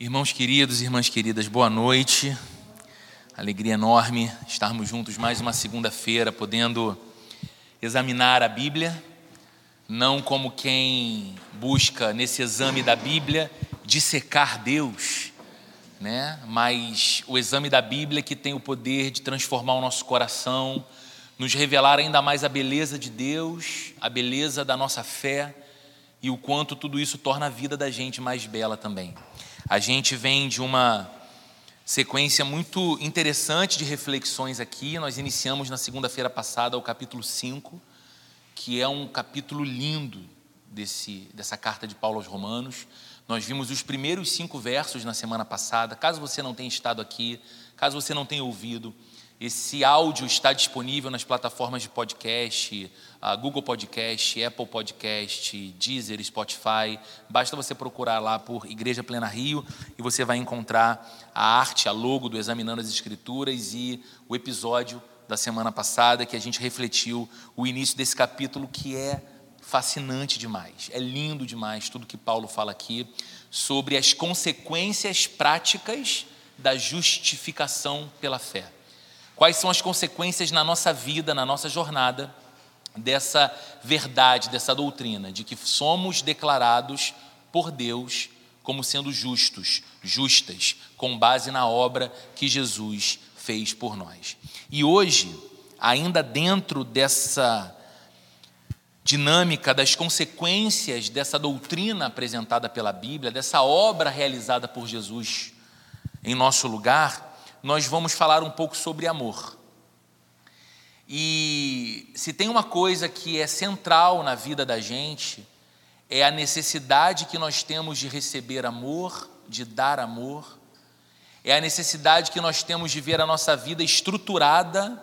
Irmãos queridos, irmãs queridas, boa noite. Alegria enorme estarmos juntos mais uma segunda-feira, podendo examinar a Bíblia, não como quem busca nesse exame da Bíblia dissecar Deus, né? Mas o exame da Bíblia que tem o poder de transformar o nosso coração, nos revelar ainda mais a beleza de Deus, a beleza da nossa fé e o quanto tudo isso torna a vida da gente mais bela também. A gente vem de uma sequência muito interessante de reflexões aqui. Nós iniciamos na segunda-feira passada o capítulo 5, que é um capítulo lindo desse, dessa carta de Paulo aos Romanos. Nós vimos os primeiros cinco versos na semana passada. Caso você não tenha estado aqui, caso você não tenha ouvido, esse áudio está disponível nas plataformas de podcast, Google Podcast, Apple Podcast, Deezer, Spotify. Basta você procurar lá por Igreja Plena Rio e você vai encontrar a arte, a logo do Examinando as Escrituras e o episódio da semana passada que a gente refletiu o início desse capítulo que é fascinante demais. É lindo demais tudo que Paulo fala aqui sobre as consequências práticas da justificação pela fé. Quais são as consequências na nossa vida, na nossa jornada, dessa verdade, dessa doutrina, de que somos declarados por Deus como sendo justos, justas, com base na obra que Jesus fez por nós. E hoje, ainda dentro dessa dinâmica das consequências dessa doutrina apresentada pela Bíblia, dessa obra realizada por Jesus em nosso lugar, nós vamos falar um pouco sobre amor. E se tem uma coisa que é central na vida da gente, é a necessidade que nós temos de receber amor, de dar amor, é a necessidade que nós temos de ver a nossa vida estruturada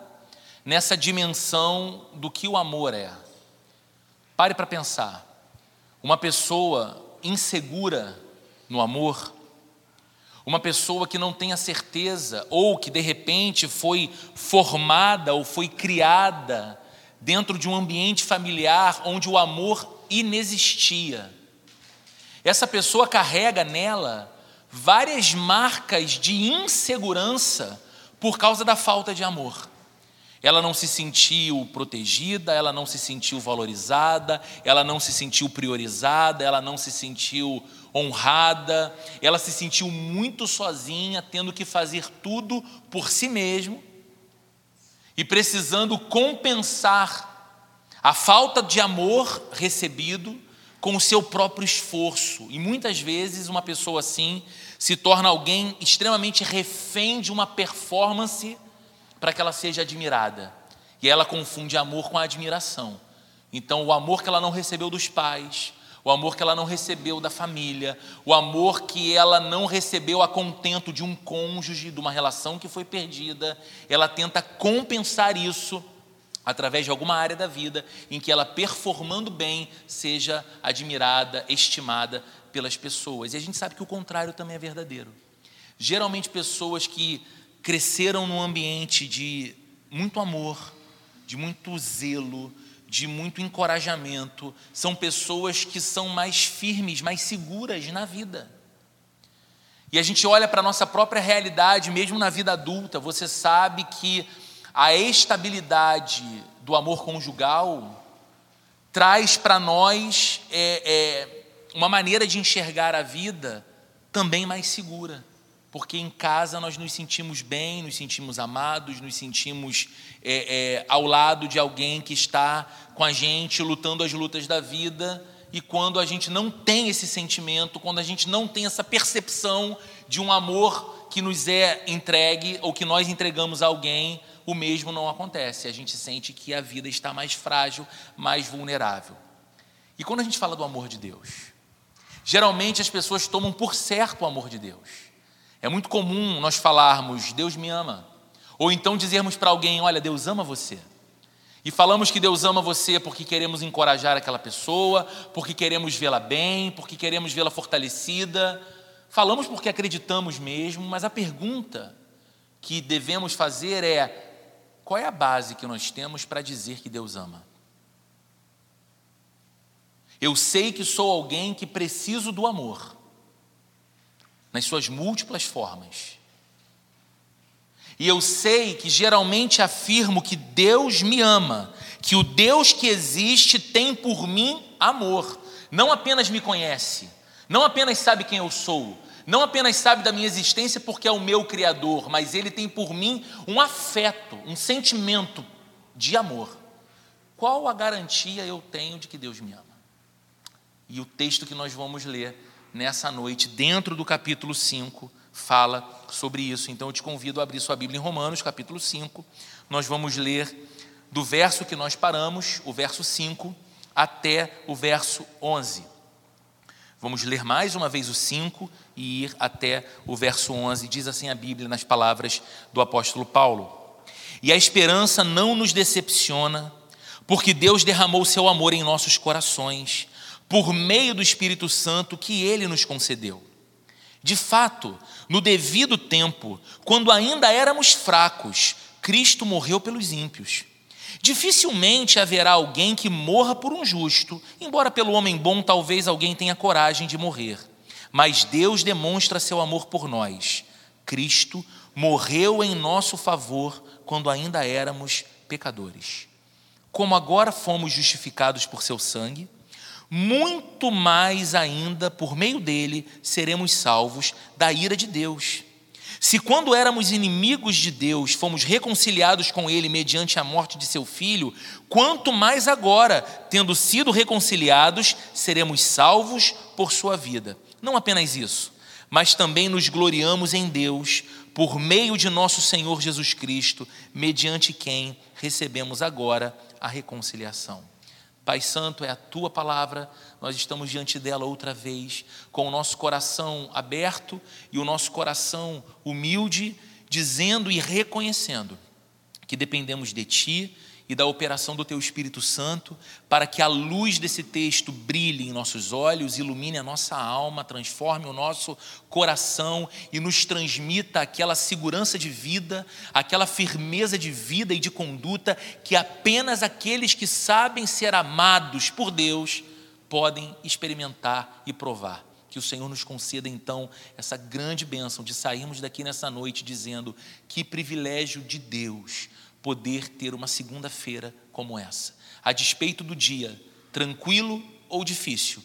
nessa dimensão do que o amor é. Pare para pensar. Uma pessoa insegura no amor, uma pessoa que não tenha certeza, ou que de repente foi formada ou foi criada dentro de um ambiente familiar onde o amor inexistia. Essa pessoa carrega nela várias marcas de insegurança por causa da falta de amor. Ela não se sentiu protegida, ela não se sentiu valorizada, ela não se sentiu priorizada, ela não se sentiu honrada, ela se sentiu muito sozinha, tendo que fazer tudo por si mesmo e precisando compensar a falta de amor recebido com o seu próprio esforço. E muitas vezes uma pessoa assim se torna alguém extremamente refém de uma performance para que ela seja admirada. E ela confunde amor com admiração. Então, o amor que ela não recebeu dos pais, o amor que ela não recebeu da família, o amor que ela não recebeu a contento de um cônjuge, de uma relação que foi perdida, ela tenta compensar isso através de alguma área da vida em que ela, performando bem, seja admirada, estimada pelas pessoas. E a gente sabe que o contrário também é verdadeiro. Geralmente, pessoas que cresceram num ambiente de muito amor, de muito zelo, de muito encorajamento, são pessoas que são mais firmes, mais seguras na vida. E a gente olha para a nossa própria realidade, mesmo na vida adulta, você sabe que a estabilidade do amor conjugal traz para nós é, é, uma maneira de enxergar a vida também mais segura porque em casa nós nos sentimos bem, nos sentimos amados, nos sentimos é, é, ao lado de alguém que está com a gente lutando as lutas da vida. E quando a gente não tem esse sentimento, quando a gente não tem essa percepção de um amor que nos é entregue ou que nós entregamos a alguém, o mesmo não acontece. A gente sente que a vida está mais frágil, mais vulnerável. E quando a gente fala do amor de Deus, geralmente as pessoas tomam por certo o amor de Deus. É muito comum nós falarmos, Deus me ama. Ou então dizermos para alguém, olha, Deus ama você. E falamos que Deus ama você porque queremos encorajar aquela pessoa, porque queremos vê-la bem, porque queremos vê-la fortalecida. Falamos porque acreditamos mesmo, mas a pergunta que devemos fazer é: qual é a base que nós temos para dizer que Deus ama? Eu sei que sou alguém que preciso do amor. nas suas múltiplas formas. E eu sei que geralmente afirmo que Deus me ama, que o Deus que existe tem por mim amor. Não apenas me conhece, não apenas sabe quem eu sou, não apenas sabe da minha existência porque é o meu Criador, mas Ele tem por mim um afeto, um sentimento de amor. Qual a garantia eu tenho de que Deus me ama? E o texto que nós vamos ler nessa noite, dentro do capítulo 5, fala sobre isso. Então eu te convido a abrir sua Bíblia em Romanos, capítulo 5. Nós vamos ler do verso que nós paramos, o verso 5, até o verso 11. Vamos ler mais uma vez o 5 e ir até o verso 11. Diz assim a Bíblia nas palavras do apóstolo Paulo: E a esperança não nos decepciona, porque Deus derramou seu amor em nossos corações, por meio do Espírito Santo que ele nos concedeu. De fato, no devido tempo, quando ainda éramos fracos, Cristo morreu pelos ímpios. Dificilmente haverá alguém que morra por um justo, embora pelo homem bom talvez alguém tenha coragem de morrer. Mas Deus demonstra seu amor por nós. Cristo morreu em nosso favor quando ainda éramos pecadores. Como agora fomos justificados por seu sangue, muito mais ainda por meio dele seremos salvos da ira de Deus. Se quando éramos inimigos de Deus, fomos reconciliados com ele mediante a morte de seu filho, quanto mais agora, tendo sido reconciliados, seremos salvos por sua vida. Não apenas isso, mas também nos gloriamos em Deus por meio de nosso Senhor Jesus Cristo, mediante quem recebemos agora a reconciliação. Pai Santo, é a tua palavra, nós estamos diante dela outra vez, com o nosso coração aberto e o nosso coração humilde, dizendo e reconhecendo que dependemos de ti e da operação do Teu Espírito Santo, para que a luz desse texto brilhe em nossos olhos, ilumine a nossa alma, transforme o nosso coração e nos transmita aquela segurança de vida, aquela firmeza de vida e de conduta que apenas aqueles que sabem ser amados por Deus podem experimentar e provar. Que o Senhor nos conceda então essa grande bênção de sairmos daqui nessa noite dizendo que privilégio de Deus poder ter uma segunda-feira como essa. A despeito do dia, tranquilo ou difícil,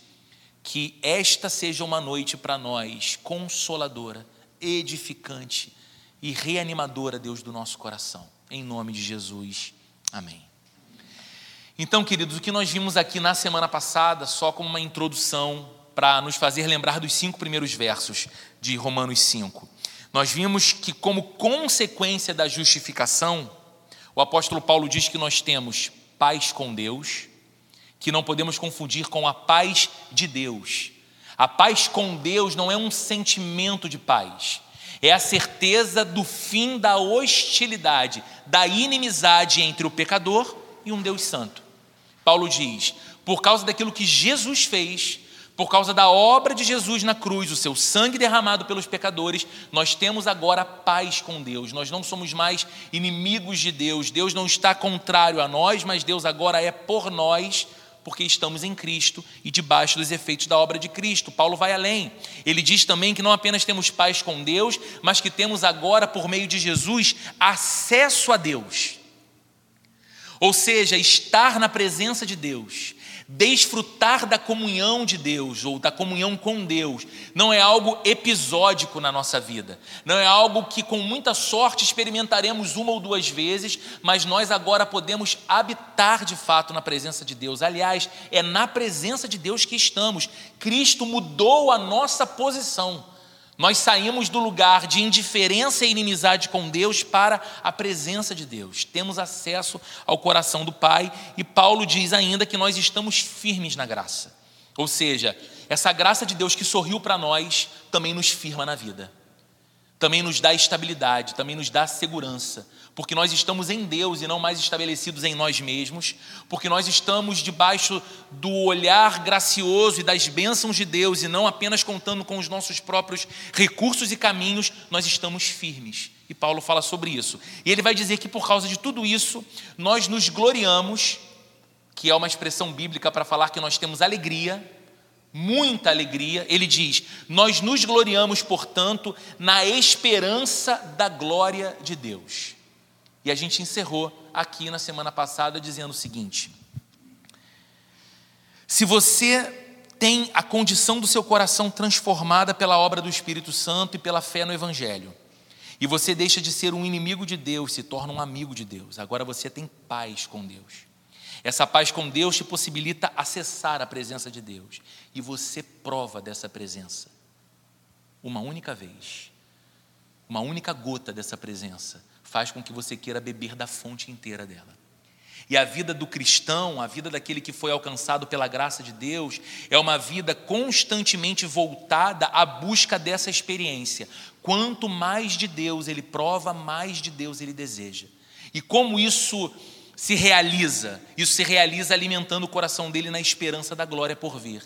que esta seja uma noite para nós consoladora, edificante e reanimadora, Deus, do nosso coração. Em nome de Jesus. Amém. Então, queridos, o que nós vimos aqui na semana passada, só como uma introdução para nos fazer lembrar dos cinco primeiros versos de Romanos 5. Nós vimos que, como consequência da justificação, o apóstolo Paulo diz que nós temos paz com Deus, que não podemos confundir com a paz de Deus. A paz com Deus não é um sentimento de paz, é a certeza do fim da hostilidade, da inimizade entre o pecador e um Deus santo. Paulo diz: por causa daquilo que Jesus fez, por causa da obra de Jesus na cruz, o seu sangue derramado pelos pecadores, nós temos agora paz com Deus. Nós não somos mais inimigos de Deus. Deus não está contrário a nós, mas Deus agora é por nós, porque estamos em Cristo e debaixo dos efeitos da obra de Cristo. Paulo vai além. Ele diz também que não apenas temos paz com Deus, mas que temos agora, por meio de Jesus, acesso a Deus. Ou seja, estar na presença de Deus Desfrutar da comunhão de Deus ou da comunhão com Deus não é algo episódico na nossa vida, não é algo que com muita sorte experimentaremos uma ou duas vezes, mas nós agora podemos habitar de fato na presença de Deus. Aliás, é na presença de Deus que estamos. Cristo mudou a nossa posição. Nós saímos do lugar de indiferença e inimizade com Deus para a presença de Deus. Temos acesso ao coração do Pai e Paulo diz ainda que nós estamos firmes na graça. Ou seja, essa graça de Deus que sorriu para nós também nos firma na vida. Também nos dá estabilidade, também nos dá segurança, porque nós estamos em Deus e não mais estabelecidos em nós mesmos, porque nós estamos debaixo do olhar gracioso e das bênçãos de Deus e não apenas contando com os nossos próprios recursos e caminhos, nós estamos firmes. E Paulo fala sobre isso. E ele vai dizer que por causa de tudo isso, nós nos gloriamos, que é uma expressão bíblica para falar que nós temos alegria, muita alegria. Ele diz: Nós nos gloriamos, portanto, na esperança da glória de Deus. E a gente encerrou aqui na semana passada dizendo o seguinte: Se você tem a condição do seu coração transformada pela obra do Espírito Santo e pela fé no Evangelho, e você deixa de ser um inimigo de Deus, se torna um amigo de Deus, agora você tem paz com Deus. Essa paz com Deus te possibilita acessar a presença de Deus. E você prova dessa presença. Uma única vez. Uma única gota dessa presença faz com que você queira beber da fonte inteira dela. E a vida do cristão, a vida daquele que foi alcançado pela graça de Deus, é uma vida constantemente voltada à busca dessa experiência. Quanto mais de Deus ele prova, mais de Deus ele deseja. E como isso se realiza. Isso se realiza alimentando o coração dele na esperança da glória por vir.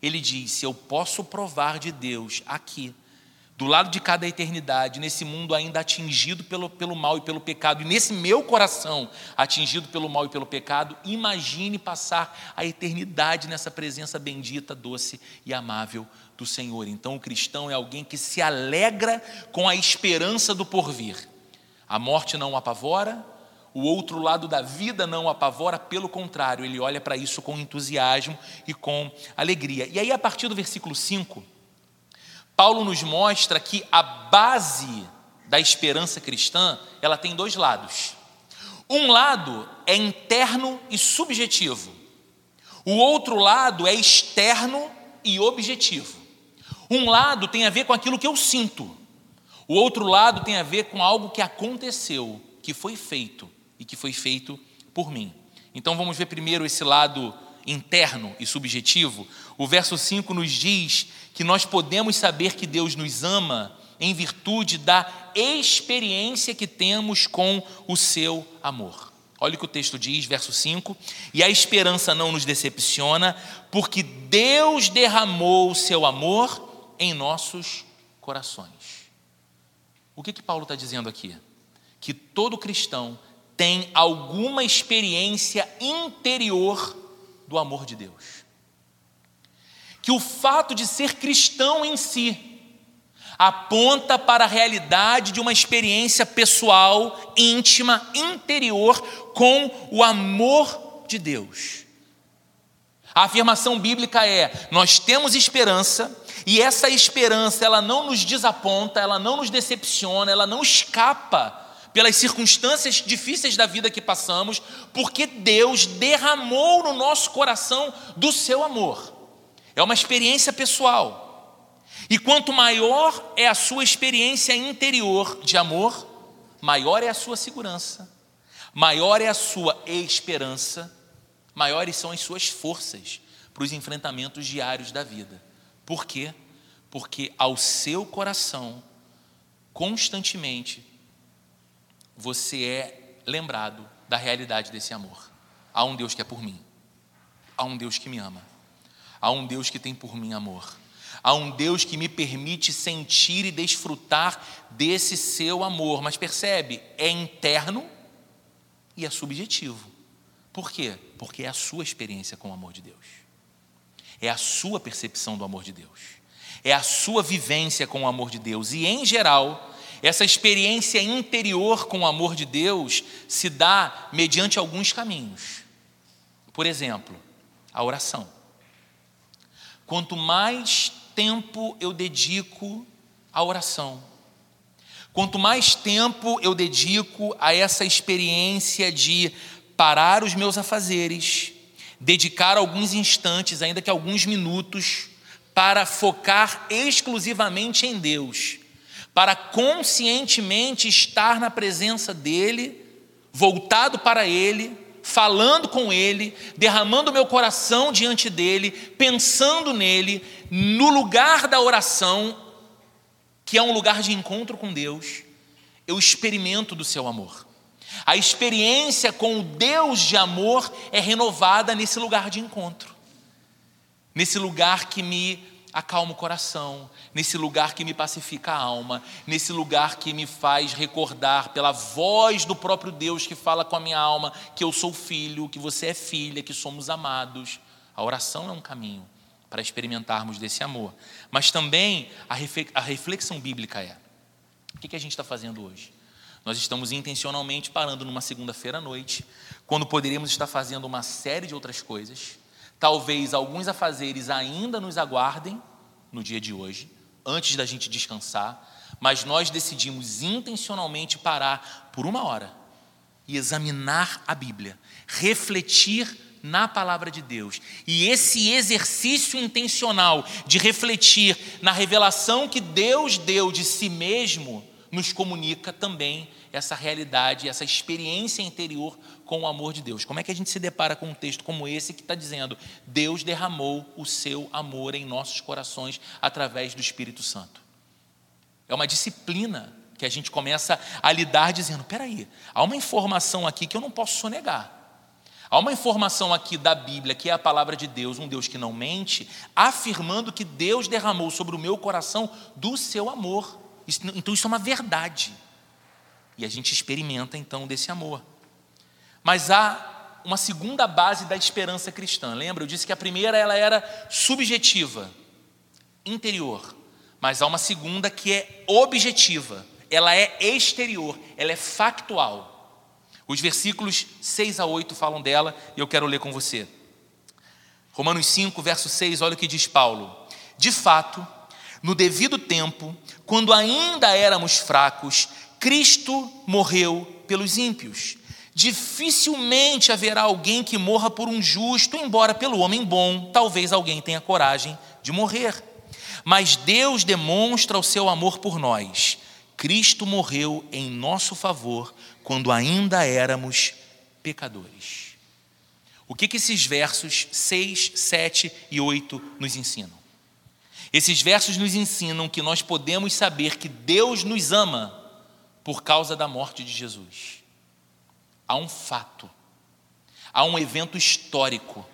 Ele diz: Se eu posso provar de Deus aqui, do lado de cada eternidade, nesse mundo ainda atingido pelo, pelo mal e pelo pecado, e nesse meu coração atingido pelo mal e pelo pecado, imagine passar a eternidade nessa presença bendita, doce e amável do Senhor. Então, o cristão é alguém que se alegra com a esperança do porvir. A morte não o apavora, o outro lado da vida não o apavora, pelo contrário, ele olha para isso com entusiasmo e com alegria. E aí, a partir do versículo 5, Paulo nos mostra que a base da esperança cristã, ela tem dois lados. Um lado é interno e subjetivo. O outro lado é externo e objetivo. Um lado tem a ver com aquilo que eu sinto. O outro lado tem a ver com algo que aconteceu, que foi feito e que foi feito por mim. Então vamos ver primeiro esse lado interno e subjetivo. O verso 5 nos diz que nós podemos saber que Deus nos ama em virtude da experiência que temos com o seu amor. Olha o que o texto diz, verso 5: E a esperança não nos decepciona, porque Deus derramou o seu amor em nossos corações. O que, que Paulo está dizendo aqui? Que todo cristão tem alguma experiência interior do amor de Deus. Que o fato de ser cristão em si aponta para a realidade de uma experiência pessoal, íntima, interior com o amor de Deus. A afirmação bíblica é: nós temos esperança e essa esperança ela não nos desaponta, ela não nos decepciona, ela não escapa pelas circunstâncias difíceis da vida que passamos, porque Deus derramou no nosso coração do seu amor. É uma experiência pessoal. E quanto maior é a sua experiência interior de amor, maior é a sua segurança, maior é a sua esperança, maiores são as suas forças para os enfrentamentos diários da vida. Por quê? Porque ao seu coração, constantemente, você é lembrado da realidade desse amor. Há um Deus que é por mim. Há um Deus que me ama. Há um Deus que tem por mim amor. Há um Deus que me permite sentir e desfrutar desse seu amor. Mas percebe, é interno e é subjetivo. Por quê? Porque é a sua experiência com o amor de Deus. É a sua percepção do amor de Deus. É a sua vivência com o amor de Deus. E, em geral, essa experiência interior com o amor de Deus se dá mediante alguns caminhos. Por exemplo, a oração. Quanto mais tempo eu dedico à oração, quanto mais tempo eu dedico a essa experiência de parar os meus afazeres, dedicar alguns instantes, ainda que alguns minutos, para focar exclusivamente em Deus para conscientemente estar na presença dEle, voltado para Ele, falando com Ele, derramando meu coração diante dEle, pensando nele, no lugar da oração, que é um lugar de encontro com Deus, eu experimento do seu amor. A experiência com o Deus de amor é renovada nesse lugar de encontro, nesse lugar que me acalma o coração, nesse lugar que me pacifica a alma, nesse lugar que me faz recordar pela voz do próprio Deus que fala com a minha alma que eu sou filho, que você é filha, que somos amados. A oração é um caminho para experimentarmos desse amor. Mas também a reflexão bíblica é: o que a gente está fazendo hoje? Nós estamos intencionalmente parando numa segunda-feira à noite, quando poderíamos estar fazendo uma série de outras coisas. Talvez alguns afazeres ainda nos aguardem no dia de hoje, antes da gente descansar, mas nós decidimos intencionalmente parar por uma hora e examinar a Bíblia, refletir na palavra de Deus. E esse exercício intencional de refletir na revelação que Deus deu de si mesmo nos comunica também essa realidade, essa experiência interior com o amor de Deus. Como é que a gente se depara com um texto como esse que está dizendo: Deus derramou o seu amor em nossos corações através do Espírito Santo? É uma disciplina que a gente começa a lidar dizendo: peraí, há uma informação aqui que eu não posso sonegar. Há uma informação aqui da Bíblia, que é a palavra de Deus, um Deus que não mente, afirmando que Deus derramou sobre o meu coração do seu amor. então isso é uma verdade. E a gente experimenta então desse amor. Mas há uma segunda base da esperança cristã. Lembra? Eu disse que a primeira ela era subjetiva, interior. Mas há uma segunda que é objetiva. Ela é exterior, ela é factual. Os versículos 6 a 8 falam dela e eu quero ler com você. Romanos 5, verso 6, olha o que diz Paulo. De fato, no devido tempo, quando ainda éramos fracos, Cristo morreu pelos ímpios. Dificilmente haverá alguém que morra por um justo, embora pelo homem bom, talvez alguém tenha coragem de morrer. Mas Deus demonstra o seu amor por nós. Cristo morreu em nosso favor quando ainda éramos pecadores. O que, que esses versos 6, 7 e 8 nos ensinam? Esses versos nos ensinam que nós podemos saber que Deus nos ama por causa da morte de Jesus. Há um fato, há um evento histórico.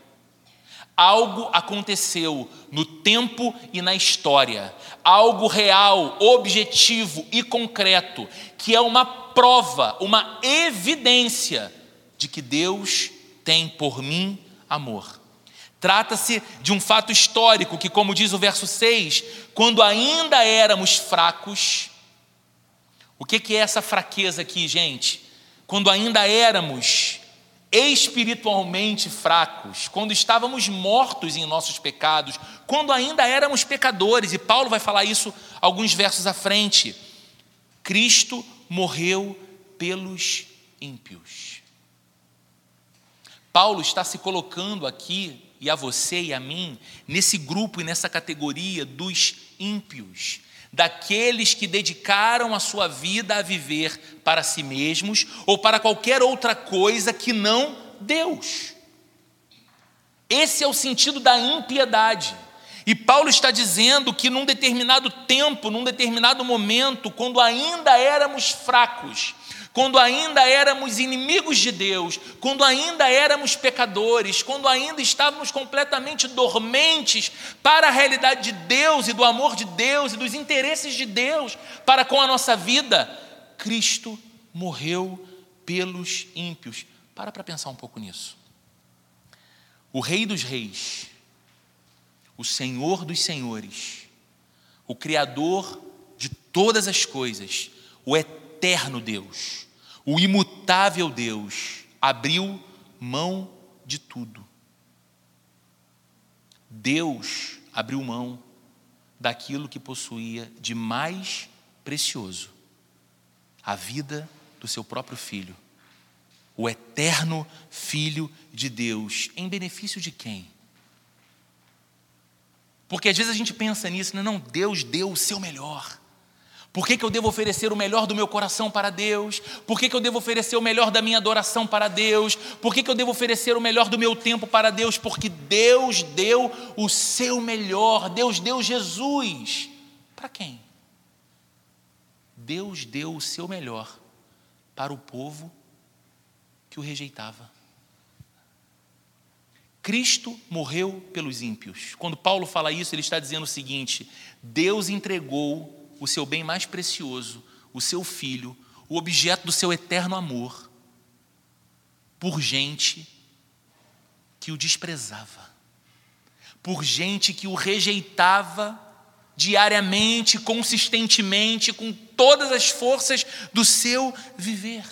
Algo aconteceu no tempo e na história, algo real, objetivo e concreto, que é uma prova, uma evidência de que Deus tem por mim amor. Trata-se de um fato histórico que, como diz o verso 6, quando ainda éramos fracos, o que é essa fraqueza aqui, gente? Quando ainda éramos espiritualmente fracos, quando estávamos mortos em nossos pecados, quando ainda éramos pecadores, e Paulo vai falar isso alguns versos à frente. Cristo morreu pelos ímpios. Paulo está se colocando aqui, e a você e a mim, nesse grupo e nessa categoria dos ímpios, daqueles que dedicaram a sua vida a viver para si mesmos ou para qualquer outra coisa que não Deus. Esse é o sentido da impiedade. E Paulo está dizendo que num determinado tempo, num determinado momento, quando ainda éramos fracos, quando ainda éramos inimigos de Deus, quando ainda éramos pecadores, quando ainda estávamos completamente dormentes para a realidade de Deus e do amor de Deus e dos interesses de Deus para com a nossa vida, Cristo morreu pelos ímpios. Para para pensar um pouco nisso. O Rei dos Reis, o Senhor dos Senhores, o Criador de todas as coisas, o eterno Deus, o imutável Deus, abriu mão de tudo. Deus abriu mão daquilo que possuía de mais precioso, a vida do seu próprio filho, o eterno Filho de Deus, em benefício de quem? Porque às vezes a gente pensa nisso, né? não, Deus deu o seu melhor. Por que, que eu devo oferecer o melhor do meu coração para Deus? Por que, que eu devo oferecer o melhor da minha adoração para Deus? Por que, que eu devo oferecer o melhor do meu tempo para Deus? Porque Deus deu o seu melhor, Deus deu Jesus. Para quem? Deus deu o seu melhor para o povo que o rejeitava. Cristo morreu pelos ímpios. Quando Paulo fala isso, ele está dizendo o seguinte: Deus entregou o seu bem mais precioso, o seu filho, o objeto do seu eterno amor, por gente que o desprezava, por gente que o rejeitava diariamente, consistentemente, com todas as forças do seu viver.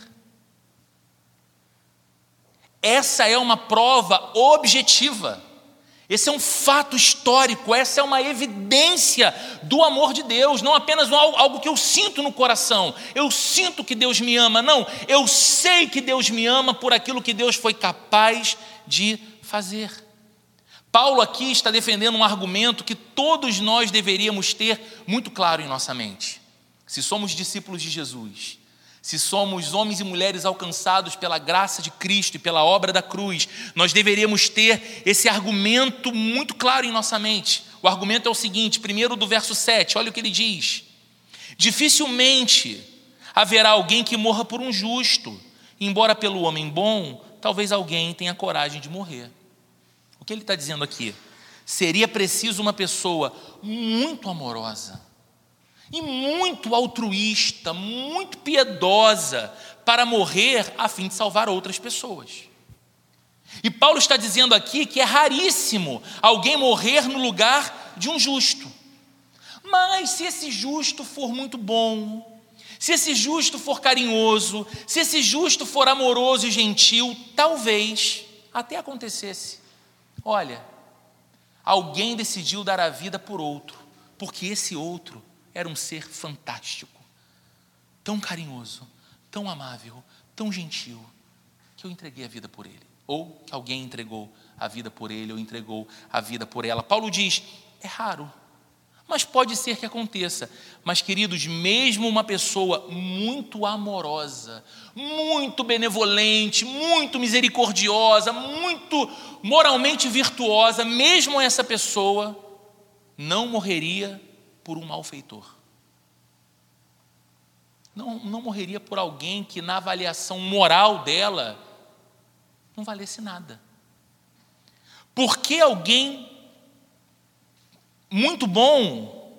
Essa é uma prova objetiva. Esse é um fato histórico, essa é uma evidência do amor de Deus, não apenas algo que eu sinto no coração, eu sinto que Deus me ama, não, eu sei que Deus me ama por aquilo que Deus foi capaz de fazer. Paulo aqui está defendendo um argumento que todos nós deveríamos ter muito claro em nossa mente. Se somos discípulos de Jesus, se somos homens e mulheres alcançados pela graça de Cristo e pela obra da cruz, nós deveríamos ter esse argumento muito claro em nossa mente. O argumento é o seguinte: primeiro do verso 7, olha o que ele diz. Dificilmente haverá alguém que morra por um justo, embora pelo homem bom, talvez alguém tenha coragem de morrer. O que ele está dizendo aqui? Seria preciso uma pessoa muito amorosa e muito altruísta, muito piedosa, para morrer a fim de salvar outras pessoas. E Paulo está dizendo aqui que é raríssimo alguém morrer no lugar de um justo. Mas se esse justo for muito bom, se esse justo for carinhoso, se esse justo for amoroso e gentil, talvez até acontecesse. Olha, alguém decidiu dar a vida por outro, porque esse outro era um ser fantástico, tão carinhoso, tão amável, tão gentil, que eu entreguei a vida por ele. Ou que alguém entregou a vida por ele, ou entregou a vida por ela. Paulo diz: é raro, mas pode ser que aconteça. Mas, queridos, mesmo uma pessoa muito amorosa, muito benevolente, muito misericordiosa, muito moralmente virtuosa, mesmo essa pessoa não morreria por um malfeitor. Não, não morreria por alguém que, na avaliação moral dela, não valesse nada. Porque alguém muito bom,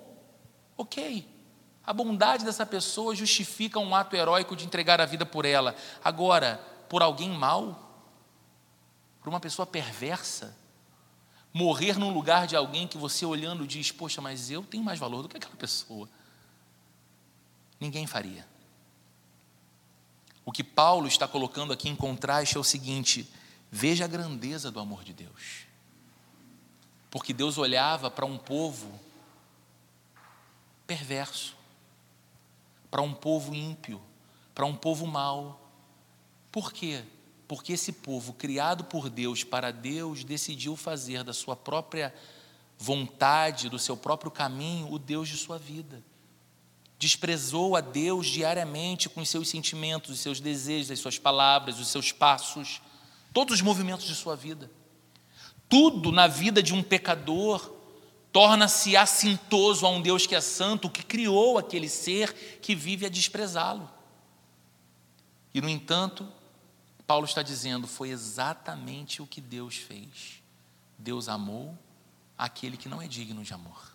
ok. A bondade dessa pessoa justifica um ato heróico de entregar a vida por ela. Agora, por alguém mau, por uma pessoa perversa, morrer num lugar de alguém que você olhando diz: Poxa, mas eu tenho mais valor do que aquela pessoa. Ninguém faria. O que Paulo está colocando aqui em contraste é o seguinte: veja a grandeza do amor de Deus. Porque Deus olhava para um povo perverso, para um povo ímpio, para um povo mau. Por quê? Porque esse povo, criado por Deus para Deus, decidiu fazer da sua própria vontade, do seu próprio caminho, o Deus de sua vida. Desprezou a Deus diariamente com os seus sentimentos, os seus desejos, as suas palavras, os seus passos, todos os movimentos de sua vida. Tudo na vida de um pecador torna-se assintoso a um Deus que é santo, que criou aquele ser que vive a desprezá-lo. E, no entanto, Paulo está dizendo: foi exatamente o que Deus fez. Deus amou aquele que não é digno de amor.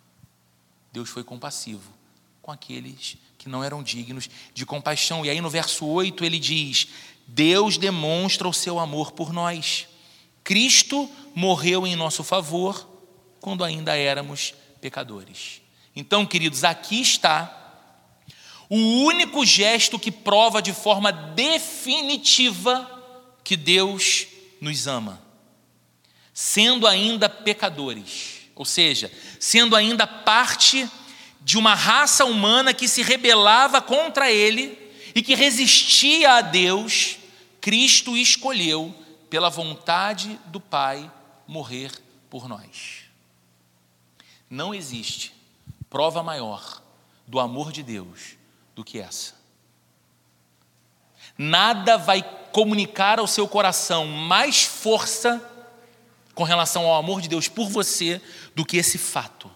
Deus foi compassivo com aqueles que não eram dignos de compaixão. E aí no verso 8 ele diz: Deus demonstra o seu amor por nós. Cristo morreu em nosso favor quando ainda éramos pecadores. Então, queridos, aqui está o único gesto que prova de forma definitiva que Deus nos ama, sendo ainda pecadores, ou seja, sendo ainda parte de uma raça humana que se rebelava contra Ele e que resistia a Deus, Cristo escolheu, pela vontade do Pai, morrer por nós. Não existe prova maior do amor de Deus do que essa. Nada vai comunicar ao seu coração mais força com relação ao amor de Deus por você do que esse fato.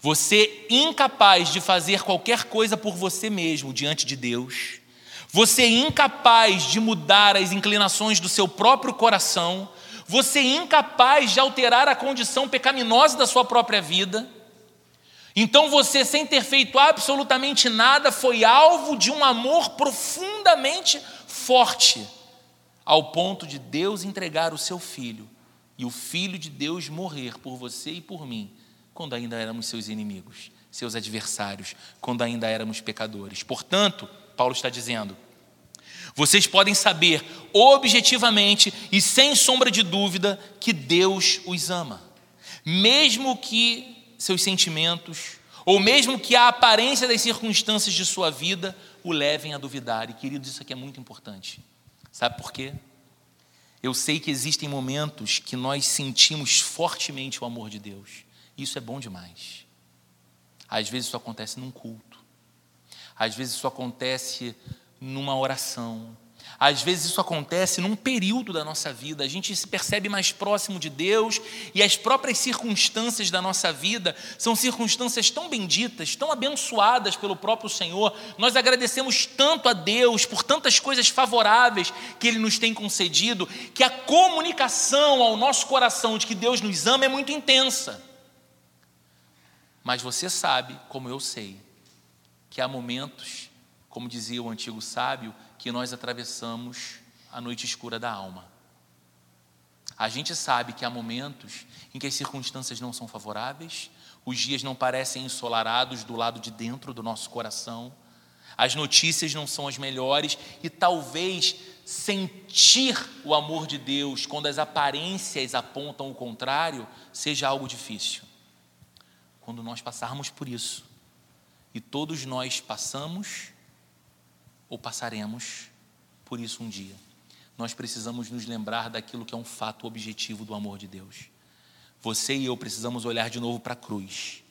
Você incapaz de fazer qualquer coisa por você mesmo diante de Deus, você incapaz de mudar as inclinações do seu próprio coração, você incapaz de alterar a condição pecaminosa da sua própria vida, então você, sem ter feito absolutamente nada, foi alvo de um amor profundamente forte, ao ponto de Deus entregar o seu filho e o Filho de Deus morrer por você e por mim, quando ainda éramos seus inimigos, seus adversários, quando ainda éramos pecadores. Portanto, Paulo está dizendo, vocês podem saber objetivamente e sem sombra de dúvida que Deus os ama, mesmo que seus sentimentos, ou mesmo que a aparência das circunstâncias de sua vida o levem a duvidar. E queridos, isso aqui é muito importante. Sabe por quê? Eu sei que existem momentos que nós sentimos fortemente o amor de Deus. Isso é bom demais. Às vezes isso acontece num culto. Às vezes isso acontece numa oração. Às vezes isso acontece num período da nossa vida, a gente se percebe mais próximo de Deus e as próprias circunstâncias da nossa vida são circunstâncias tão benditas, tão abençoadas pelo próprio Senhor. Nós agradecemos tanto a Deus por tantas coisas favoráveis que Ele nos tem concedido, que a comunicação ao nosso coração de que Deus nos ama é muito intensa. Mas você sabe, como eu sei, que há momentos, como dizia o antigo sábio, que nós atravessamos a noite escura da alma. A gente sabe que há momentos em que as circunstâncias não são favoráveis, os dias não parecem ensolarados do lado de dentro do nosso coração, as notícias não são as melhores e talvez sentir o amor de Deus quando as aparências apontam o contrário seja algo difícil. Quando nós passarmos por isso, e todos nós passamos ou passaremos por isso um dia. Nós precisamos nos lembrar daquilo que é um fato objetivo do amor de Deus. Você e eu precisamos olhar de novo para a cruz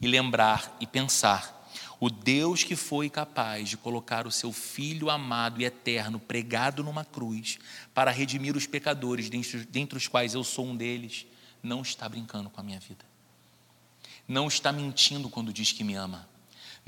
e lembrar e pensar o Deus que foi capaz de colocar o seu Filho amado e eterno pregado numa cruz para redimir os pecadores, dentre, os quais eu sou um deles, não está brincando com a minha vida. Não está mentindo quando diz que me ama.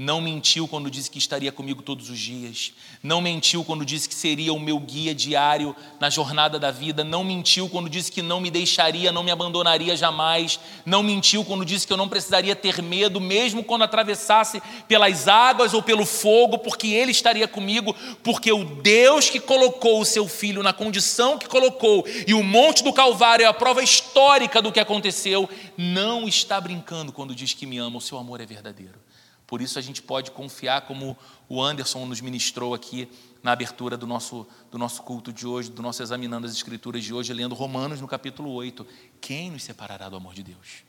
Não mentiu quando disse que estaria comigo todos os dias. Não mentiu quando disse que seria o meu guia diário na jornada da vida. Não mentiu quando disse que não me deixaria, não me abandonaria jamais. Não mentiu quando disse que eu não precisaria ter medo, mesmo quando atravessasse pelas águas ou pelo fogo, porque Ele estaria comigo. Porque o Deus que colocou o seu filho na condição que colocou, e o Monte do Calvário é a prova histórica do que aconteceu, não está brincando quando diz que me ama. O seu amor é verdadeiro. Por isso a gente pode confiar, como o Anderson nos ministrou aqui na abertura do nosso, do nosso culto de hoje, do nosso examinando as Escrituras de hoje, lendo Romanos no capítulo 8. Quem nos separará do amor de Deus?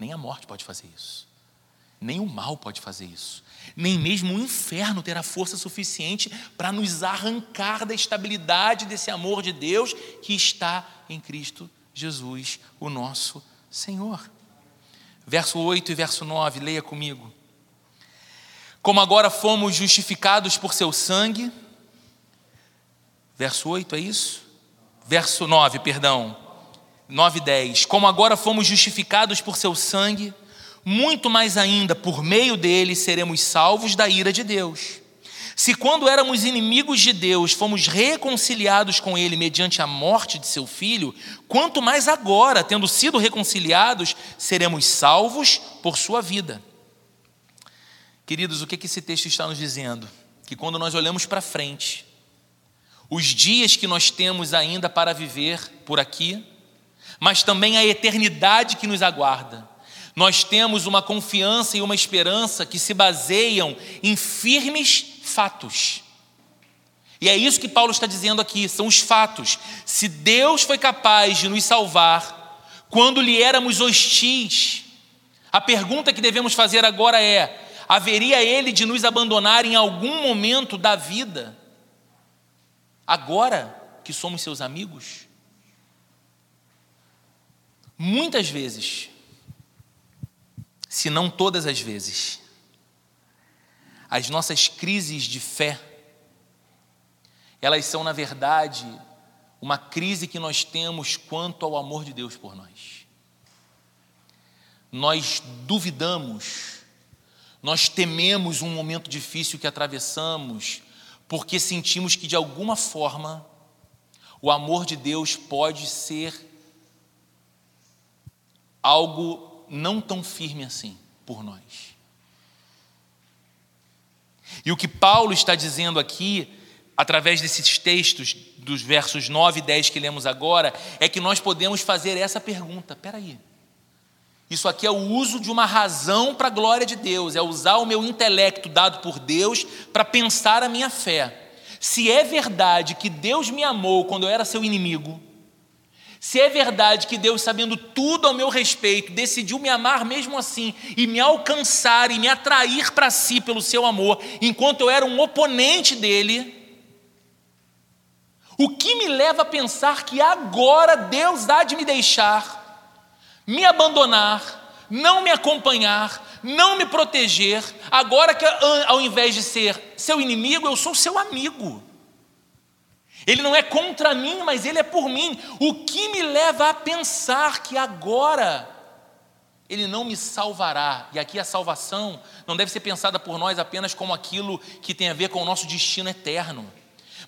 Nem a morte pode fazer isso. Nem o mal pode fazer isso. Nem mesmo o inferno terá força suficiente para nos arrancar da estabilidade desse amor de Deus que está em Cristo Jesus, o nosso Senhor. Verso 8 e verso 9, leia comigo. Como agora fomos justificados por seu sangue. Verso 8, é isso? Verso 9, perdão. 9 e 10. Como agora fomos justificados por seu sangue, muito mais ainda por meio dele seremos salvos da ira de Deus. Se quando éramos inimigos de Deus fomos reconciliados com Ele mediante a morte de seu filho, quanto mais agora, tendo sido reconciliados, seremos salvos por sua vida. Queridos, o que esse texto está nos dizendo? Que quando nós olhamos para frente, os dias que nós temos ainda para viver por aqui, mas também a eternidade que nos aguarda, nós temos uma confiança e uma esperança que se baseiam em firmes fatos. E é isso que Paulo está dizendo aqui, são os fatos. Se Deus foi capaz de nos salvar quando lhe éramos hostis, a pergunta que devemos fazer agora é: haveria ele de nos abandonar em algum momento da vida, agora que somos seus amigos? Muitas vezes, se não todas as vezes, as nossas crises de fé, elas são, na verdade, uma crise que nós temos quanto ao amor de Deus por nós. Nós duvidamos nós tememos um momento difícil que atravessamos, porque sentimos que de alguma forma o amor de Deus pode ser algo não tão firme assim por nós. E o que Paulo está dizendo aqui através desses textos, dos versos 9 e 10 que lemos agora, é que nós podemos fazer essa pergunta: peraí. Isso aqui é o uso de uma razão para a glória de Deus, é usar o meu intelecto dado por Deus para pensar a minha fé. Se é verdade que Deus me amou quando eu era seu inimigo, se é verdade que Deus, sabendo tudo ao meu respeito, decidiu me amar mesmo assim e me alcançar e me atrair para si pelo seu amor, enquanto eu era um oponente dele, o que me leva a pensar que agora Deus há de me deixar, me abandonar, não me acompanhar, não me proteger, agora que ao invés de ser seu inimigo, eu sou seu amigo. Ele não é contra mim, mas ele é por mim. O que me leva a pensar que agora ele não me salvará? E aqui a salvação não deve ser pensada por nós apenas como aquilo que tem a ver com o nosso destino eterno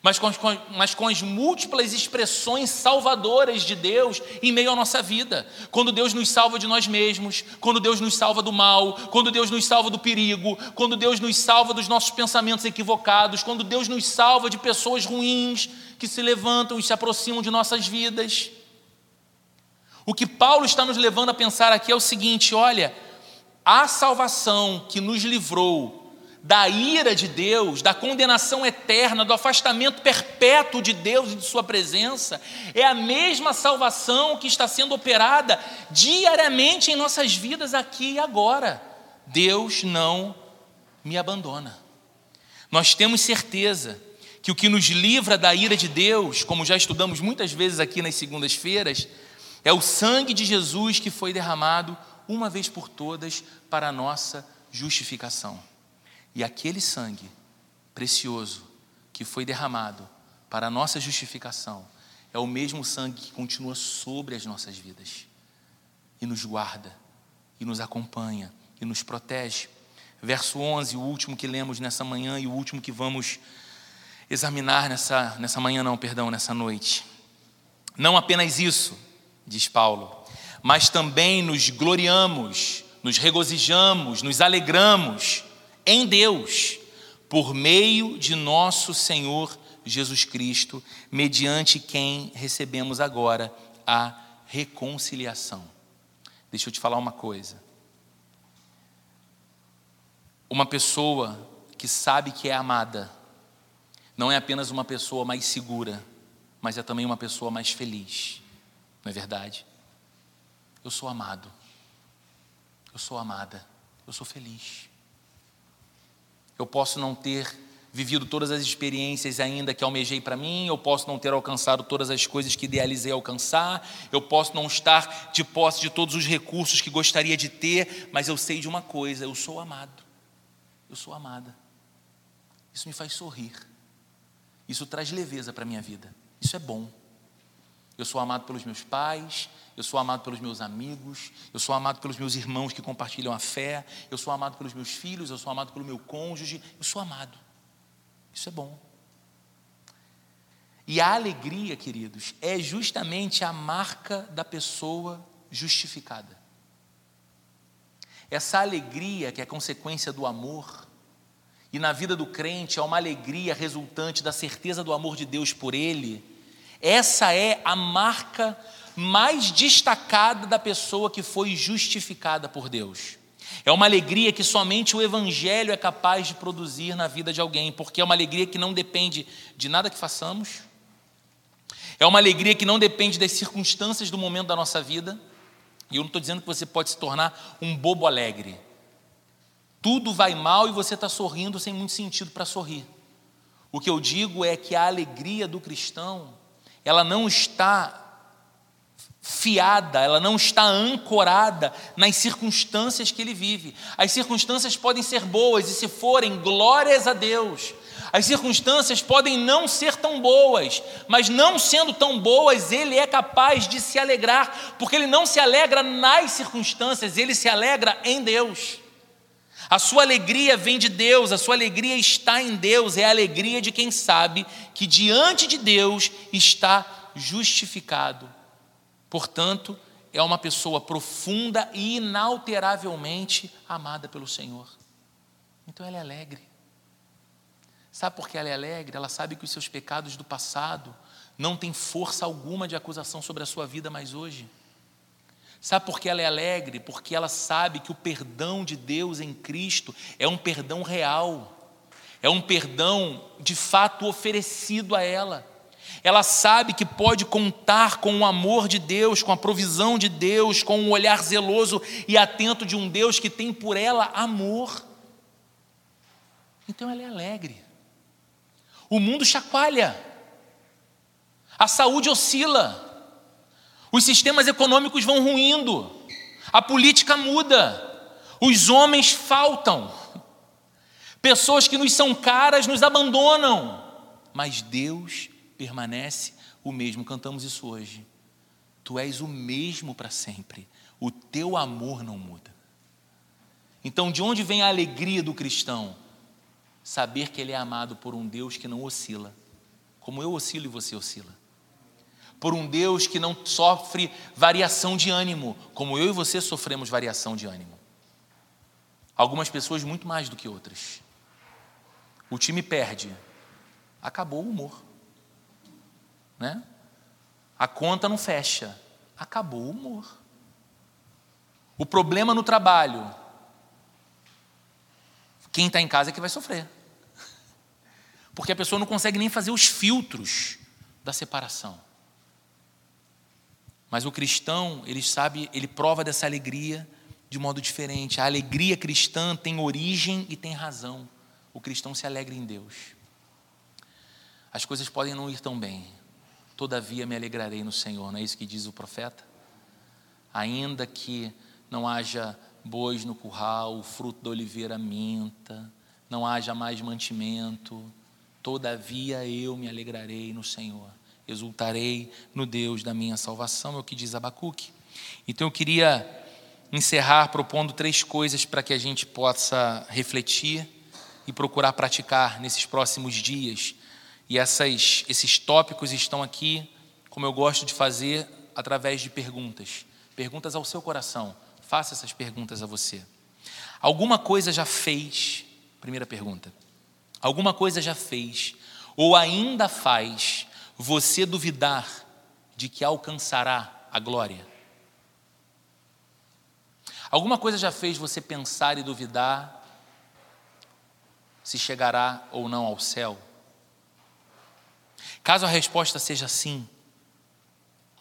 mas com, mas com as múltiplas expressões salvadoras de Deus em meio à nossa vida. Quando Deus nos salva de nós mesmos, quando Deus nos salva do mal, quando Deus nos salva do perigo, quando Deus nos salva dos nossos pensamentos equivocados, quando Deus nos salva de pessoas ruins que se levantam e se aproximam de nossas vidas. O que Paulo está nos levando a pensar aqui é o seguinte: olha, a salvação que nos livrou da ira de Deus, da condenação eterna, do afastamento perpétuo de Deus e de Sua presença, é a mesma salvação que está sendo operada diariamente em nossas vidas aqui e agora. Deus não me abandona. Nós temos certeza que o que nos livra da ira de Deus, como já estudamos muitas vezes aqui nas segundas-feiras, é o sangue de Jesus que foi derramado uma vez por todas para a nossa justificação. E aquele sangue precioso que foi derramado para a nossa justificação é o mesmo sangue que continua sobre as nossas vidas e nos guarda, e nos acompanha, e nos protege. Verso 11, o último que lemos nessa manhã e o último que vamos examinar nessa, nessa manhã, não, perdão, nessa noite. Não apenas isso, diz Paulo, mas também nos gloriamos, nos regozijamos, nos alegramos em Deus, por meio de nosso Senhor Jesus Cristo, mediante quem recebemos agora a reconciliação. Deixa eu te falar uma coisa. Uma pessoa que sabe que é amada, não é apenas uma pessoa mais segura, mas é também uma pessoa mais feliz, não é verdade? Eu sou amado, eu sou amada, eu sou feliz. Eu posso não ter vivido todas as experiências ainda que almejei para mim, eu posso não ter alcançado todas as coisas que idealizei alcançar, eu posso não estar de posse de todos os recursos que gostaria de ter, mas eu sei de uma coisa: eu sou amado, eu sou amada. Isso me faz sorrir, isso traz leveza para a minha vida, isso é bom. Eu sou amado pelos meus pais, eu sou amado pelos meus amigos, eu sou amado pelos meus irmãos que compartilham a fé, eu sou amado pelos meus filhos, eu sou amado pelo meu cônjuge, eu sou amado. Isso é bom. E a alegria, queridos, é justamente a marca da pessoa justificada. Essa alegria que é consequência do amor, e na vida do crente é uma alegria resultante da certeza do amor de Deus por ele essa é a marca mais destacada da pessoa que foi justificada por Deus. É uma alegria que somente o Evangelho é capaz de produzir na vida de alguém, porque é uma alegria que não depende de nada que façamos, é uma alegria que não depende das circunstâncias do momento da nossa vida, e eu não estou dizendo que você pode se tornar um bobo alegre. Tudo vai mal e você está sorrindo sem muito sentido para sorrir. O que eu digo é que a alegria do cristão ela não está fiada, ela não está ancorada nas circunstâncias que ele vive. As circunstâncias podem ser boas e, se forem, glórias a Deus. As circunstâncias podem não ser tão boas, mas não sendo tão boas, ele é capaz de se alegrar, porque ele não se alegra nas circunstâncias, ele se alegra em Deus. A sua alegria vem de Deus, a sua alegria está em Deus, é a alegria de quem sabe que diante de Deus está justificado. Portanto, é uma pessoa profunda e inalteravelmente amada pelo Senhor. Então ela é alegre. Sabe por que ela é alegre? Ela sabe que os seus pecados do passado não têm força alguma de acusação sobre a sua vida mais hoje. Sabe por que ela é alegre? Porque ela sabe que o perdão de Deus em Cristo é um perdão real, é um perdão de fato oferecido a ela. Ela sabe que pode contar com o amor de Deus, com a provisão de Deus, com o um olhar zeloso e atento de um Deus que tem por ela amor. Então ela é alegre. O mundo chacoalha, a saúde oscila, os sistemas econômicos vão ruindo, a política muda, os homens faltam, pessoas que nos são caras nos abandonam, mas Deus permanece o mesmo. Cantamos isso hoje. Tu és o mesmo para sempre, o teu amor não muda. Então, de onde vem a alegria do cristão? Saber que ele é amado por um Deus que não oscila, como eu oscilo e você oscila por um Deus que não sofre variação de ânimo, como eu e você sofremos variação de ânimo. Algumas pessoas muito mais do que outras. O time perde, acabou o humor. Né? A conta não fecha, acabou o humor. O problema no trabalho, quem está em casa é que vai sofrer. Porque a pessoa não consegue nem fazer os filtros da separação. Mas o cristão, ele sabe, ele prova dessa alegria de modo diferente. A alegria cristã tem origem e tem razão. O cristão se alegra em Deus. As coisas podem não ir tão bem, todavia me alegrarei no Senhor, não é isso que diz o profeta? Ainda que não haja bois no curral, o fruto da oliveira minta, não haja mais mantimento, todavia eu me alegrarei no Senhor exultarei no Deus da minha salvação, é o que diz Abacuque. Então eu queria encerrar propondo três coisas para que a gente possa refletir e procurar praticar nesses próximos dias. E essas, esses tópicos estão aqui, como eu gosto de fazer, através de perguntas. Perguntas ao seu coração. Faça essas perguntas a você. Alguma coisa já fez? Primeira pergunta. Alguma coisa já fez ou ainda faz você duvidar de que alcançará a glória? Alguma coisa já fez você pensar e duvidar se chegará ou não ao céu? Caso a resposta seja sim,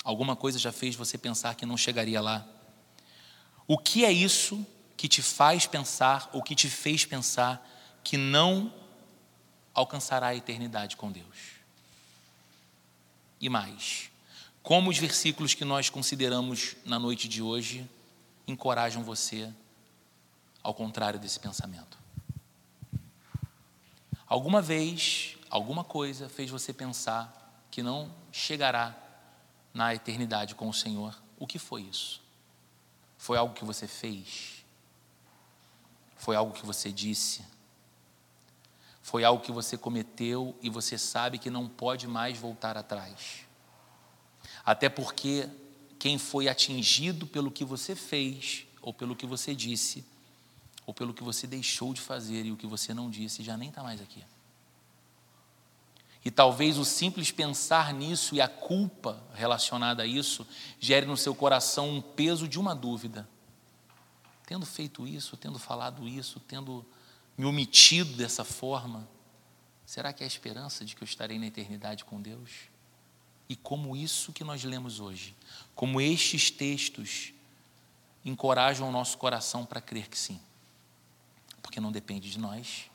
alguma coisa já fez você pensar que não chegaria lá? O que é isso que te faz pensar ou que te fez pensar que não alcançará a eternidade com Deus? E mais. Como os versículos que nós consideramos na noite de hoje encorajam você ao contrário desse pensamento. Alguma vez, alguma coisa fez você pensar que não chegará na eternidade com o Senhor. O que foi isso? Foi algo que você fez? Foi algo que você disse? Foi algo que você cometeu e você sabe que não pode mais voltar atrás. Até porque quem foi atingido pelo que você fez, ou pelo que você disse, ou pelo que você deixou de fazer e o que você não disse, já nem está mais aqui. E talvez o simples pensar nisso e a culpa relacionada a isso gere no seu coração um peso de uma dúvida. Tendo feito isso, tendo falado isso, tendo me omitido dessa forma, será que é a esperança de que eu estarei na eternidade com Deus? E como isso que nós lemos hoje, como estes textos encorajam o nosso coração para crer que sim, porque não depende de nós.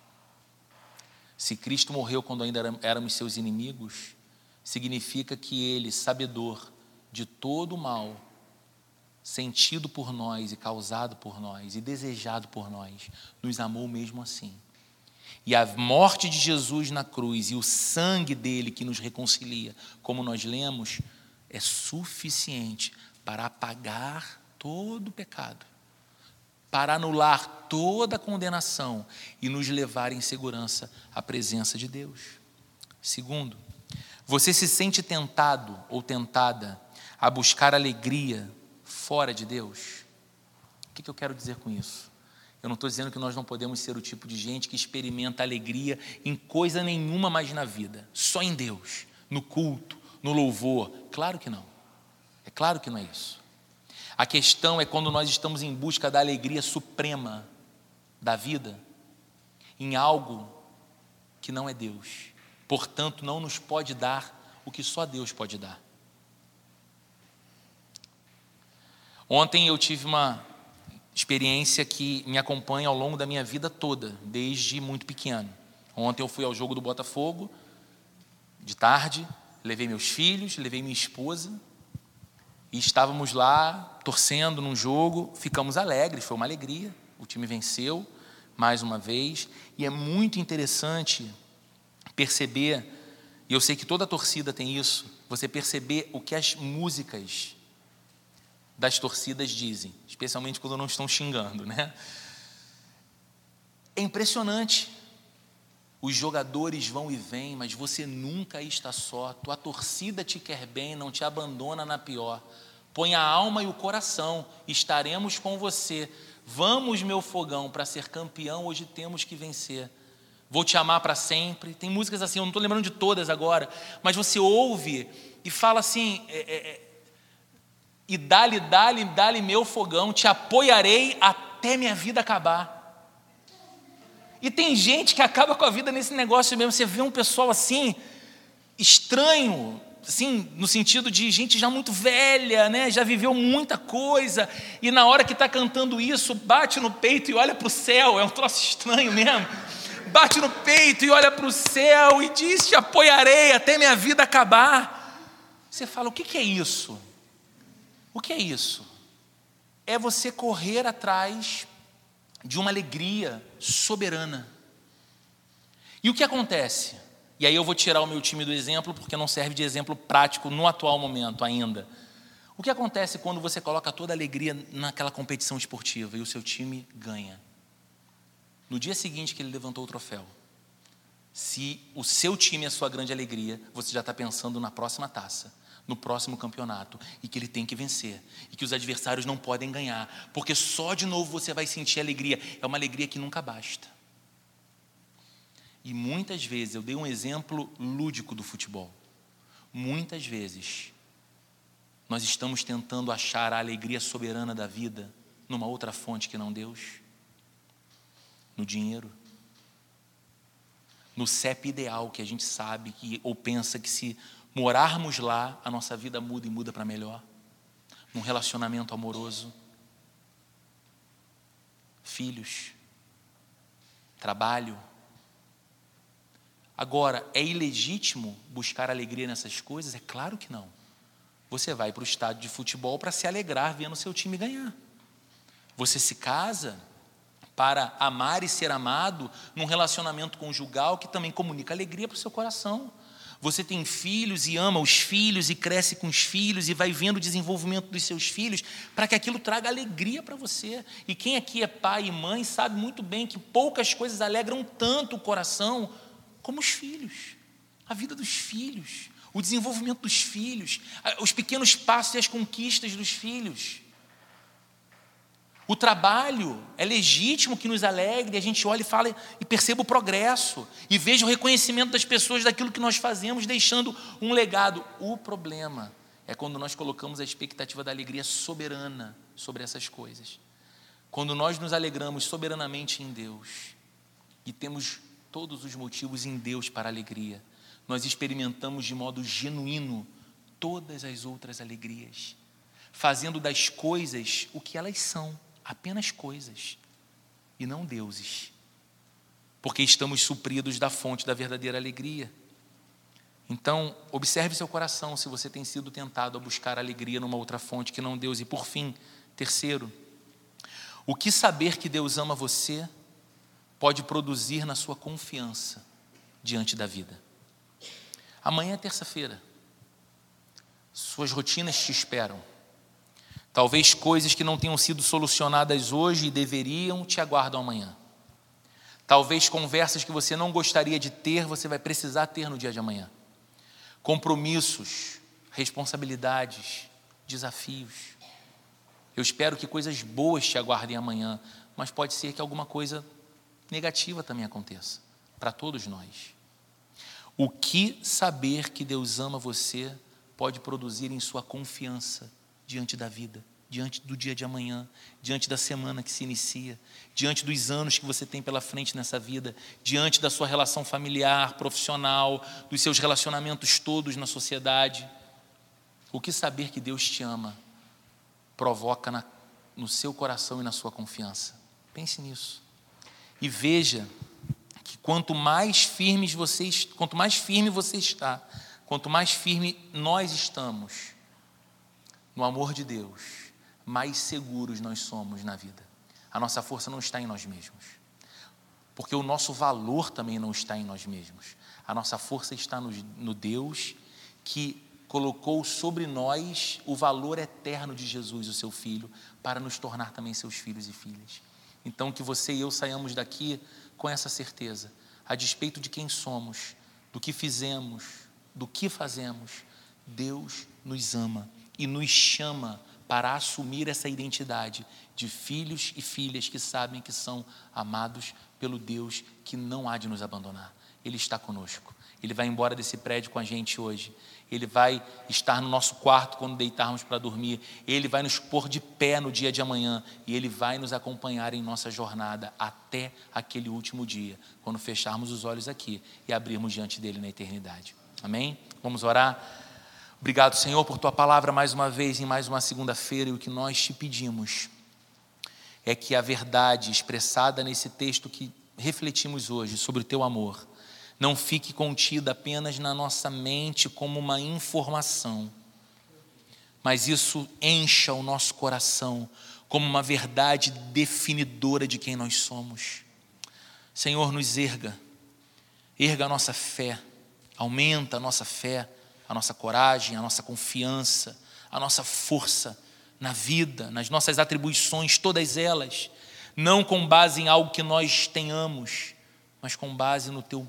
Se Cristo morreu quando ainda éramos seus inimigos, significa que Ele, sabedor de todo o mal, sentido por nós e causado por nós e desejado por nós, nos amou mesmo assim. E a morte de Jesus na cruz e o sangue dele que nos reconcilia, como nós lemos, é suficiente para apagar todo o pecado, para anular toda a condenação e nos levar em segurança à presença de Deus. Segundo, você se sente tentado ou tentada a buscar alegria fora de Deus? O que eu quero dizer com isso? Eu não estou dizendo que nós não podemos ser o tipo de gente que experimenta alegria em coisa nenhuma mais na vida, só em Deus, no culto, no louvor. Claro que não. É claro que não é isso. A questão é quando nós estamos em busca da alegria suprema da vida, em algo que não é Deus. Portanto, não nos pode dar o que só Deus pode dar. Ontem eu tive uma experiência que me acompanha ao longo da minha vida toda, desde muito pequeno. Ontem eu fui ao jogo do Botafogo, de tarde, levei meus filhos, levei minha esposa, e estávamos lá torcendo num jogo, ficamos alegres, foi uma alegria, o time venceu mais uma vez, e é muito interessante perceber, e eu sei que toda torcida tem isso, você perceber o que as músicas das torcidas dizem, especialmente quando não estão xingando, né? É impressionante. Os jogadores vão e vêm, mas você nunca está só. Tua torcida te quer bem, não te abandona na pior. Põe a alma e o coração, estaremos com você. Vamos, meu fogão, para ser campeão, hoje temos que vencer. Vou te amar para sempre. Tem músicas assim, eu não estou lembrando de todas agora, mas você ouve e fala assim: é, é, é e dá-lhe, dá-lhe, dá-lhe meu fogão, te apoiarei até minha vida acabar. E tem gente que acaba com a vida nesse negócio mesmo. Você vê um pessoal assim, estranho, assim, no sentido de gente já muito velha, né? já viveu muita coisa, e na hora que está cantando isso, bate no peito e olha para o céu, é um troço estranho mesmo. Bate no peito e olha para o céu e diz: Te apoiarei até minha vida acabar. Você fala: O que, que é isso? O que é isso? É você correr atrás de uma alegria soberana. E o que acontece? E aí eu vou tirar o meu time do exemplo, porque não serve de exemplo prático no atual momento ainda. O que acontece quando você coloca toda a alegria naquela competição esportiva e o seu time ganha? No dia seguinte que ele levantou o troféu, se o seu time é a sua grande alegria, você já está pensando na próxima taça no próximo campeonato e que ele tem que vencer e que os adversários não podem ganhar, porque só de novo você vai sentir alegria. É uma alegria que nunca basta. E muitas vezes, eu dei um exemplo lúdico do futebol. Muitas vezes, nós estamos tentando achar a alegria soberana da vida numa outra fonte que não Deus, no dinheiro, no CEP ideal que a gente sabe que ou pensa que se morarmos lá, a nossa vida muda e muda para melhor. Num relacionamento amoroso. Filhos. Trabalho. Agora, é ilegítimo buscar alegria nessas coisas? É claro que não. Você vai para o estádio de futebol para se alegrar vendo seu time ganhar. Você se casa para amar e ser amado num relacionamento conjugal que também comunica alegria para o seu coração. Você tem filhos e ama os filhos e cresce com os filhos e vai vendo o desenvolvimento dos seus filhos para que aquilo traga alegria para você. E quem aqui é pai e mãe sabe muito bem que poucas coisas alegram tanto o coração como os filhos, a vida dos filhos, o desenvolvimento dos filhos, os pequenos passos e as conquistas dos filhos. O trabalho é legítimo que nos alegre, a gente olha e fala e perceba o progresso, e veja o reconhecimento das pessoas daquilo que nós fazemos, deixando um legado. O problema é quando nós colocamos a expectativa da alegria soberana sobre essas coisas. Quando nós nos alegramos soberanamente em Deus e temos todos os motivos em Deus para alegria, nós experimentamos de modo genuíno todas as outras alegrias, fazendo das coisas o que elas são apenas coisas e não deuses, porque estamos supridos da fonte da verdadeira alegria. Então, observe seu coração se você tem sido tentado a buscar alegria numa outra fonte que não Deus. E por fim, terceiro, o que saber que Deus ama você pode produzir na sua confiança diante da vida. Amanhã é terça-feira. Suas rotinas te esperam. Talvez coisas que não tenham sido solucionadas hoje e deveriam te aguardam amanhã. Talvez conversas que você não gostaria de ter, você vai precisar ter no dia de amanhã. Compromissos, responsabilidades, desafios. Eu espero que coisas boas te aguardem amanhã, mas pode ser que alguma coisa negativa também aconteça para todos nós. O que saber que Deus ama você pode produzir em sua confiança diante da vida, diante do dia de amanhã, diante da semana que se inicia, diante dos anos que você tem pela frente nessa vida, diante da sua relação familiar, profissional, dos seus relacionamentos todos na sociedade. O que saber que Deus te ama provoca na, no seu coração e na sua confiança? Pense nisso. E veja que quanto mais firmes vocês, quanto mais firme você está, quanto mais firme nós estamos no amor de Deus, mais seguros nós somos na vida. A nossa força não está em nós mesmos. Porque o nosso valor também não está em nós mesmos. A nossa força está no, no Deus que colocou sobre nós o valor eterno de Jesus, o seu Filho, para nos tornar também seus filhos e filhas. Então, que você e eu saiamos daqui com essa certeza, a despeito de quem somos, do que fizemos, do que fazemos, Deus nos ama e nos chama para assumir essa identidade de filhos e filhas que sabem que são amados pelo Deus que não há de nos abandonar. Ele está conosco. Ele vai embora desse prédio com a gente hoje. Ele vai estar no nosso quarto quando deitarmos para dormir. Ele vai nos pôr de pé no dia de amanhã. E Ele vai nos acompanhar em nossa jornada até aquele último dia, quando fecharmos os olhos aqui e abrirmos diante dele na eternidade. Amém? Vamos orar. Obrigado, Senhor, por tua palavra mais uma vez, em mais uma segunda-feira. E o que nós te pedimos é que a verdade expressada nesse texto que refletimos hoje sobre o teu amor não fique contida apenas na nossa mente como uma informação, mas isso encha o nosso coração como uma verdade definidora de quem nós somos. Senhor, nos erga, erga a nossa fé, aumenta a nossa fé, a nossa coragem, a nossa confiança, a nossa força na vida, nas nossas atribuições, todas elas, não com base em algo que nós tenhamos, mas com base no teu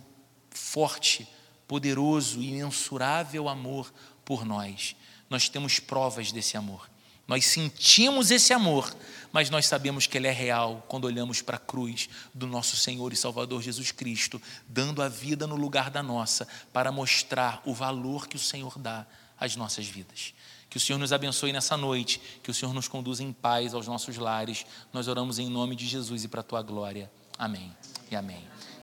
forte, poderoso e imensurável amor por nós. Nós temos provas desse amor. Nós sentimos esse amor, mas nós sabemos que ele é real quando olhamos para a cruz do nosso Senhor e Salvador Jesus Cristo, dando a vida no lugar da nossa, para mostrar o valor que o Senhor dá às nossas vidas. Que o Senhor nos abençoe nessa noite, que o Senhor nos conduza em paz aos nossos lares. Nós oramos em nome de Jesus e para a tua glória. Amém e amém.